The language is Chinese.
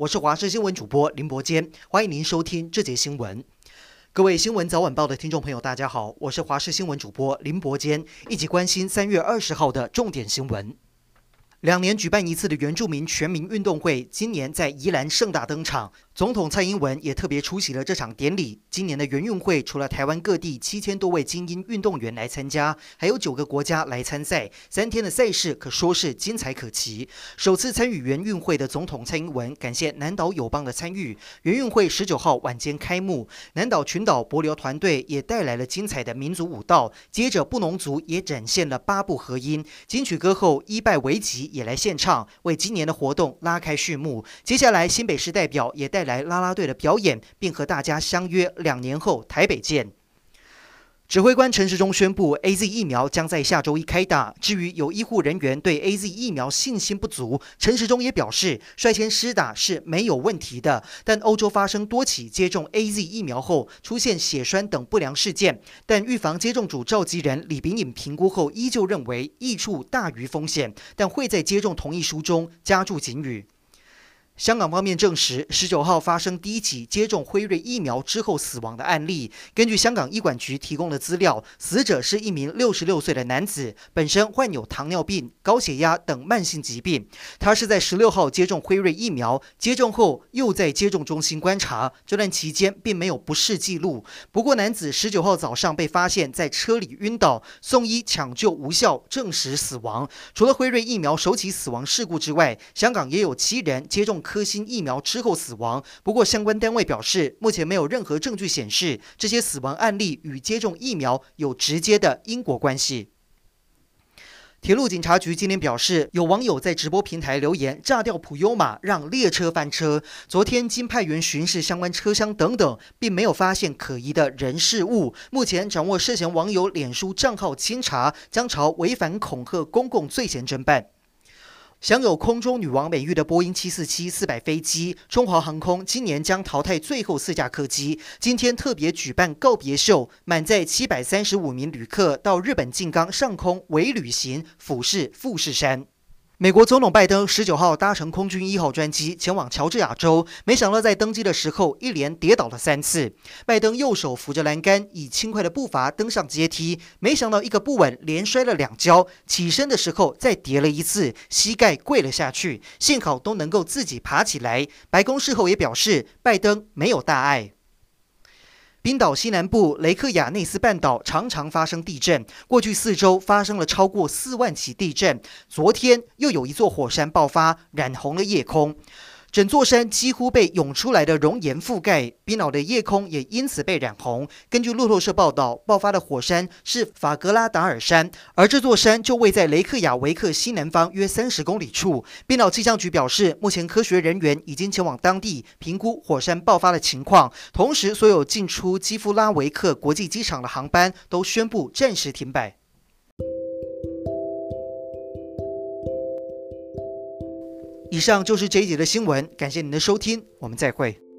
我是华视新闻主播林伯坚，欢迎您收听这节新闻。各位新闻早晚报的听众朋友，大家好，我是华视新闻主播林伯坚，一起关心三月二十号的重点新闻。两年举办一次的原住民全民运动会，今年在宜兰盛大登场。总统蔡英文也特别出席了这场典礼。今年的原运会，除了台湾各地七千多位精英运动员来参加，还有九个国家来参赛。三天的赛事可说是精彩可期。首次参与原运会的总统蔡英文感谢南岛友邦的参与。原运会十九号晚间开幕，南岛群岛帛琉团队也带来了精彩的民族舞蹈。接着布农族也展现了八部合音。金曲歌后伊拜维吉也来献唱，为今年的活动拉开序幕。接下来新北市代表也带来。来啦啦队的表演，并和大家相约两年后台北见。指挥官陈时中宣布，AZ 疫苗将在下周一开打。至于有医护人员对 AZ 疫苗信心不足，陈时中也表示，率先施打是没有问题的。但欧洲发生多起接种 AZ 疫苗后出现血栓等不良事件，但预防接种组召集人李秉颖评估后，依旧认为益处大于风险，但会在接种同意书中加注警语。香港方面证实，十九号发生第一起接种辉瑞疫苗之后死亡的案例。根据香港医管局提供的资料，死者是一名六十六岁的男子，本身患有糖尿病、高血压等慢性疾病。他是在十六号接种辉瑞疫苗，接种后又在接种中心观察，这段期间并没有不适记录。不过，男子十九号早上被发现在车里晕倒，送医抢救无效，证实死亡。除了辉瑞疫苗首起死亡事故之外，香港也有七人接种。科兴疫苗之后死亡，不过相关单位表示，目前没有任何证据显示这些死亡案例与接种疫苗有直接的因果关系。铁路警察局今天表示，有网友在直播平台留言炸掉普悠玛，让列车翻车。昨天经派员巡视相关车厢等等，并没有发现可疑的人事物。目前掌握涉嫌网友脸书账号清查，将朝违反恐吓公共罪嫌侦办。享有“空中女王”美誉的波音747-400飞机，中华航空今年将淘汰最后四架客机。今天特别举办告别秀，满载735名旅客到日本静冈上空为旅行，俯视富士山。美国总统拜登十九号搭乘空军一号专机前往乔治亚州，没想到在登机的时候一连跌倒了三次。拜登右手扶着栏杆，以轻快的步伐登上阶梯，没想到一个不稳，连摔了两跤。起身的时候再跌了一次，膝盖跪了下去，幸好都能够自己爬起来。白宫事后也表示，拜登没有大碍。冰岛西南部雷克雅内斯半岛常常发生地震，过去四周发生了超过四万起地震。昨天又有一座火山爆发，染红了夜空。整座山几乎被涌出来的熔岩覆盖，冰岛的夜空也因此被染红。根据路透社报道，爆发的火山是法格拉达尔山，而这座山就位在雷克雅维克西南方约三十公里处。冰岛气象局表示，目前科学人员已经前往当地评估火山爆发的情况，同时所有进出基夫拉维克国际机场的航班都宣布暂时停摆。以上就是这一节的新闻，感谢您的收听，我们再会。